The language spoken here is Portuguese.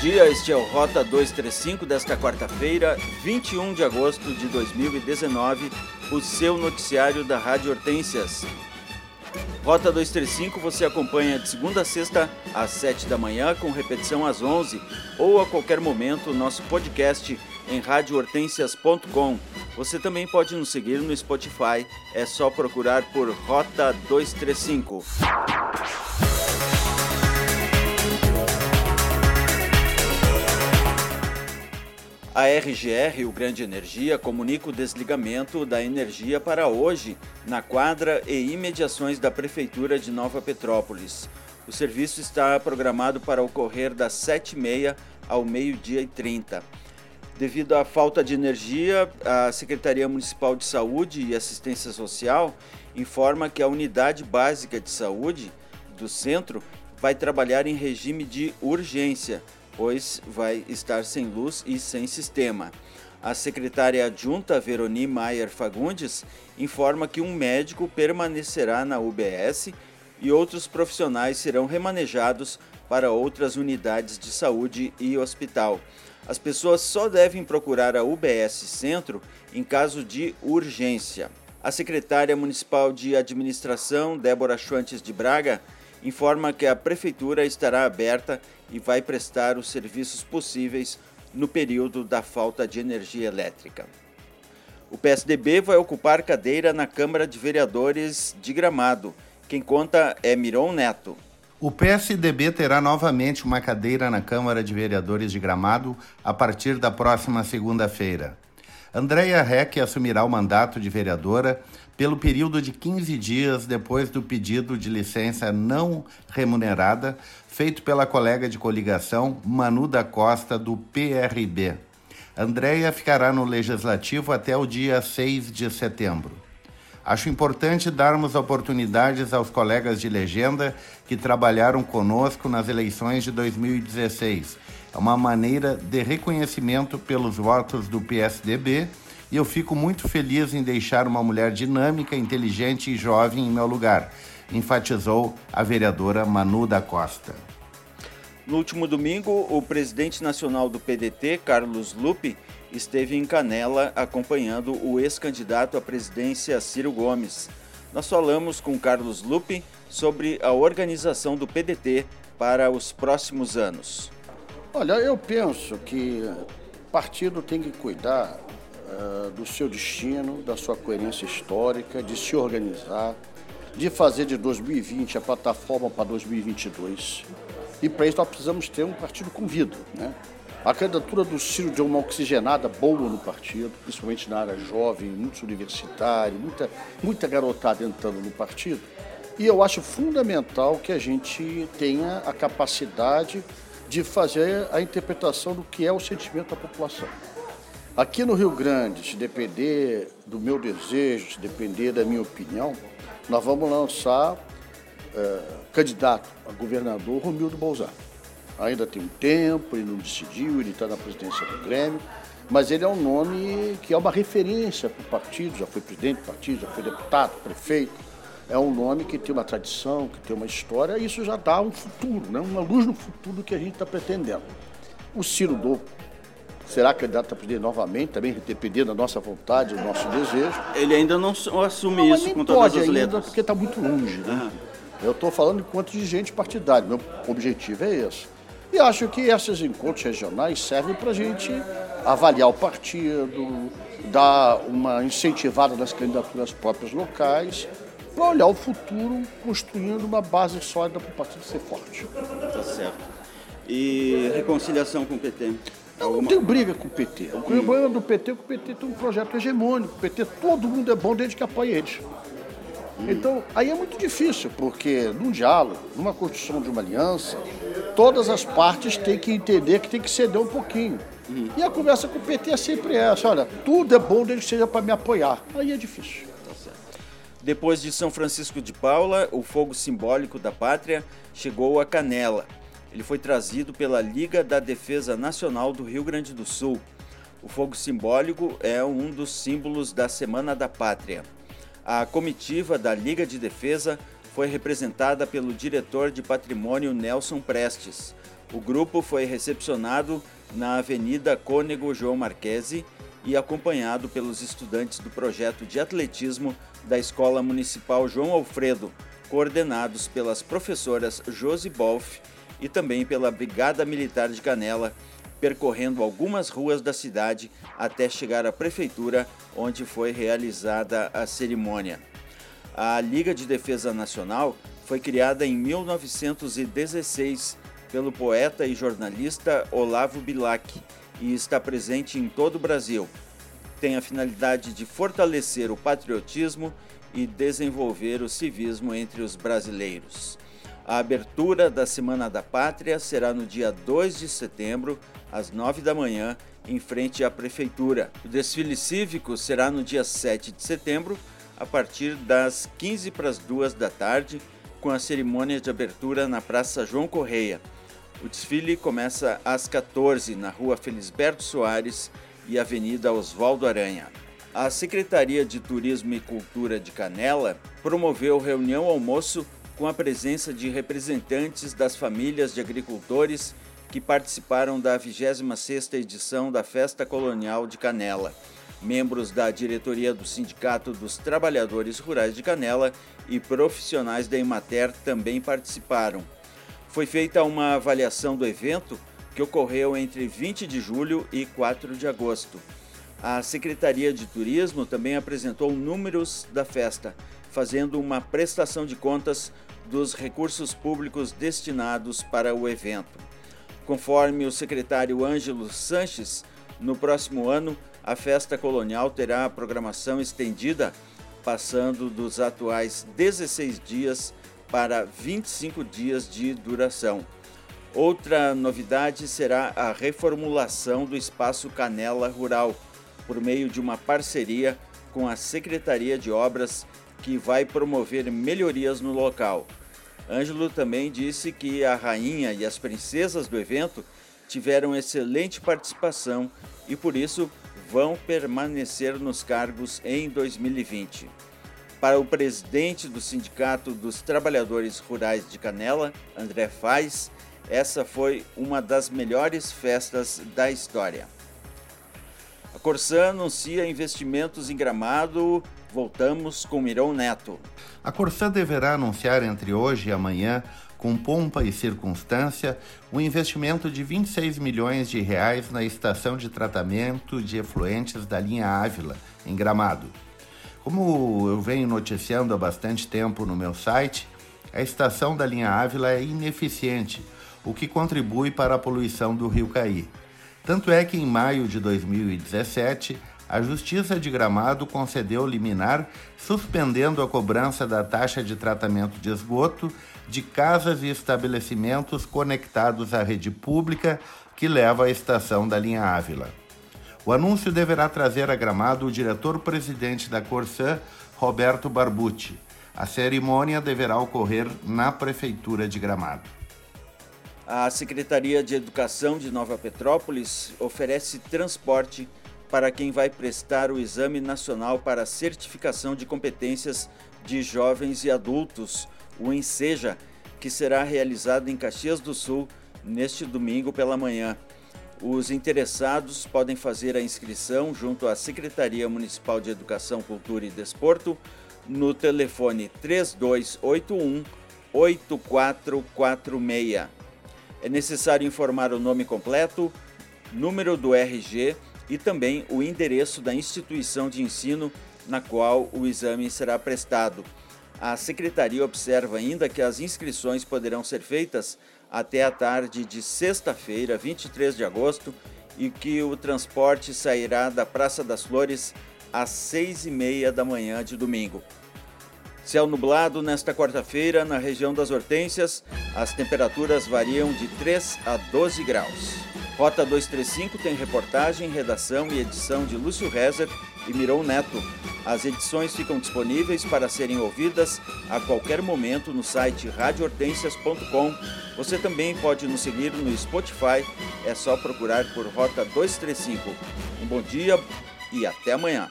dia, este é o Rota 235 desta quarta-feira, 21 de agosto de 2019, o seu noticiário da Rádio Hortências. Rota 235 você acompanha de segunda a sexta às 7 da manhã, com repetição às 11 ou a qualquer momento nosso podcast em radiohortensias.com. Você também pode nos seguir no Spotify, é só procurar por Rota 235. A RGR, Rio Grande Energia, comunica o desligamento da energia para hoje na quadra e imediações da Prefeitura de Nova Petrópolis. O serviço está programado para ocorrer das 7h30 ao meio-dia e 30. Devido à falta de energia, a Secretaria Municipal de Saúde e Assistência Social informa que a Unidade Básica de Saúde do centro vai trabalhar em regime de urgência pois vai estar sem luz e sem sistema. A secretária adjunta Veroni Maier Fagundes informa que um médico permanecerá na UBS e outros profissionais serão remanejados para outras unidades de saúde e hospital. As pessoas só devem procurar a UBS Centro em caso de urgência. A secretária municipal de administração, Débora Schwantes de Braga, informa que a prefeitura estará aberta e vai prestar os serviços possíveis no período da falta de energia elétrica. O PSDB vai ocupar cadeira na Câmara de Vereadores de Gramado. Quem conta é Miron Neto. O PSDB terá novamente uma cadeira na Câmara de Vereadores de Gramado a partir da próxima segunda-feira. Andréia Reck assumirá o mandato de vereadora pelo período de 15 dias depois do pedido de licença não remunerada feito pela colega de coligação Manu da Costa, do PRB. Andréia ficará no Legislativo até o dia 6 de setembro. Acho importante darmos oportunidades aos colegas de legenda que trabalharam conosco nas eleições de 2016. É uma maneira de reconhecimento pelos votos do PSDB e eu fico muito feliz em deixar uma mulher dinâmica, inteligente e jovem em meu lugar, enfatizou a vereadora Manu da Costa. No último domingo, o presidente nacional do PDT, Carlos Lupe, esteve em Canela acompanhando o ex-candidato à presidência Ciro Gomes. Nós falamos com Carlos Lupe sobre a organização do PDT para os próximos anos. Olha, eu penso que partido tem que cuidar uh, do seu destino, da sua coerência histórica, de se organizar, de fazer de 2020 a plataforma para 2022. E para isso nós precisamos ter um partido com vida. Né? A candidatura do Ciro deu uma oxigenada boa no partido, principalmente na área jovem, muitos universitários, muita, muita garotada entrando no partido. E eu acho fundamental que a gente tenha a capacidade de fazer a interpretação do que é o sentimento da população. Aqui no Rio Grande, se depender do meu desejo, se depender da minha opinião, nós vamos lançar é, candidato a governador Romildo Bolzano. Ainda tem um tempo, ele não decidiu, ele está na presidência do Grêmio, mas ele é um nome que é uma referência para o partido, já foi presidente do partido, já foi deputado, prefeito. É um nome que tem uma tradição, que tem uma história, e isso já dá um futuro, né? uma luz no futuro que a gente está pretendendo. O Ciro do será candidato a presidente novamente, também dependendo da nossa vontade, do nosso desejo. Ele ainda não assume não, isso com todas as ainda, letras. porque está muito longe. Né? Uhum. Eu estou falando enquanto dirigente partidário, meu objetivo é esse. E acho que esses encontros regionais servem para a gente avaliar o partido, dar uma incentivada nas candidaturas próprias locais, para olhar o futuro construindo uma base sólida para o partido ser forte. Tá certo. E reconciliação com o PT? Eu não tenho briga com o PT. O problema do PT é que o PT tem um projeto hegemônico. O PT, todo mundo é bom desde que apoia eles. Hum. Então, aí é muito difícil, porque num diálogo, numa construção de uma aliança, todas as partes têm que entender que tem que ceder um pouquinho. Hum. E a conversa com o PT é sempre essa: olha, tudo é bom desde que seja para me apoiar. Aí é difícil. Depois de São Francisco de Paula, o fogo simbólico da pátria chegou a Canela. Ele foi trazido pela Liga da Defesa Nacional do Rio Grande do Sul. O fogo simbólico é um dos símbolos da Semana da Pátria. A comitiva da Liga de Defesa foi representada pelo diretor de patrimônio Nelson Prestes. O grupo foi recepcionado na Avenida Cônego João Marquesi e acompanhado pelos estudantes do projeto de atletismo da Escola Municipal João Alfredo, coordenados pelas professoras Josi Bolf e também pela Brigada Militar de Canela, percorrendo algumas ruas da cidade até chegar à prefeitura, onde foi realizada a cerimônia. A Liga de Defesa Nacional foi criada em 1916 pelo poeta e jornalista Olavo Bilac e está presente em todo o Brasil. Tem a finalidade de fortalecer o patriotismo e desenvolver o civismo entre os brasileiros. A abertura da Semana da Pátria será no dia 2 de setembro, às 9 da manhã, em frente à Prefeitura. O desfile cívico será no dia 7 de setembro, a partir das 15 para as 2 da tarde, com a cerimônia de abertura na Praça João Correia. O desfile começa às 14 na Rua Felisberto Soares e Avenida Oswaldo Aranha. A Secretaria de Turismo e Cultura de Canela promoveu reunião almoço com a presença de representantes das famílias de agricultores que participaram da 26ª edição da Festa Colonial de Canela. Membros da diretoria do Sindicato dos Trabalhadores Rurais de Canela e profissionais da Emater também participaram foi feita uma avaliação do evento que ocorreu entre 20 de julho e 4 de agosto. A Secretaria de Turismo também apresentou números da festa, fazendo uma prestação de contas dos recursos públicos destinados para o evento. Conforme o secretário Ângelo Sanches, no próximo ano a festa colonial terá a programação estendida, passando dos atuais 16 dias para 25 dias de duração. Outra novidade será a reformulação do espaço Canela Rural, por meio de uma parceria com a Secretaria de Obras, que vai promover melhorias no local. Ângelo também disse que a rainha e as princesas do evento tiveram excelente participação e por isso vão permanecer nos cargos em 2020. Para o presidente do Sindicato dos Trabalhadores Rurais de Canela, André Faz, essa foi uma das melhores festas da história. A Corsã anuncia investimentos em Gramado. Voltamos com Mirão Neto. A Corsã deverá anunciar entre hoje e amanhã, com pompa e circunstância, um investimento de 26 milhões de reais na estação de tratamento de efluentes da linha Ávila, em Gramado. Como eu venho noticiando há bastante tempo no meu site, a estação da linha Ávila é ineficiente, o que contribui para a poluição do rio Caí. Tanto é que em maio de 2017, a Justiça de Gramado concedeu liminar suspendendo a cobrança da taxa de tratamento de esgoto de casas e estabelecimentos conectados à rede pública que leva à estação da linha Ávila. O anúncio deverá trazer a Gramado o diretor-presidente da Corsã, Roberto Barbucci. A cerimônia deverá ocorrer na Prefeitura de Gramado. A Secretaria de Educação de Nova Petrópolis oferece transporte para quem vai prestar o Exame Nacional para Certificação de Competências de Jovens e Adultos, o ENSEJA, que será realizado em Caxias do Sul neste domingo pela manhã. Os interessados podem fazer a inscrição junto à Secretaria Municipal de Educação, Cultura e Desporto no telefone 3281 8446. É necessário informar o nome completo, número do RG e também o endereço da instituição de ensino na qual o exame será prestado. A secretaria observa ainda que as inscrições poderão ser feitas até a tarde de sexta-feira, 23 de agosto, e que o transporte sairá da Praça das Flores às seis e meia da manhã de domingo. Céu nublado nesta quarta-feira na região das Hortênsias, as temperaturas variam de 3 a 12 graus. Rota 235 tem reportagem, redação e edição de Lúcio Rezer e Mirou Neto. As edições ficam disponíveis para serem ouvidas a qualquer momento no site radiohortensias.com. Você também pode nos seguir no Spotify, é só procurar por Rota 235. Um bom dia e até amanhã.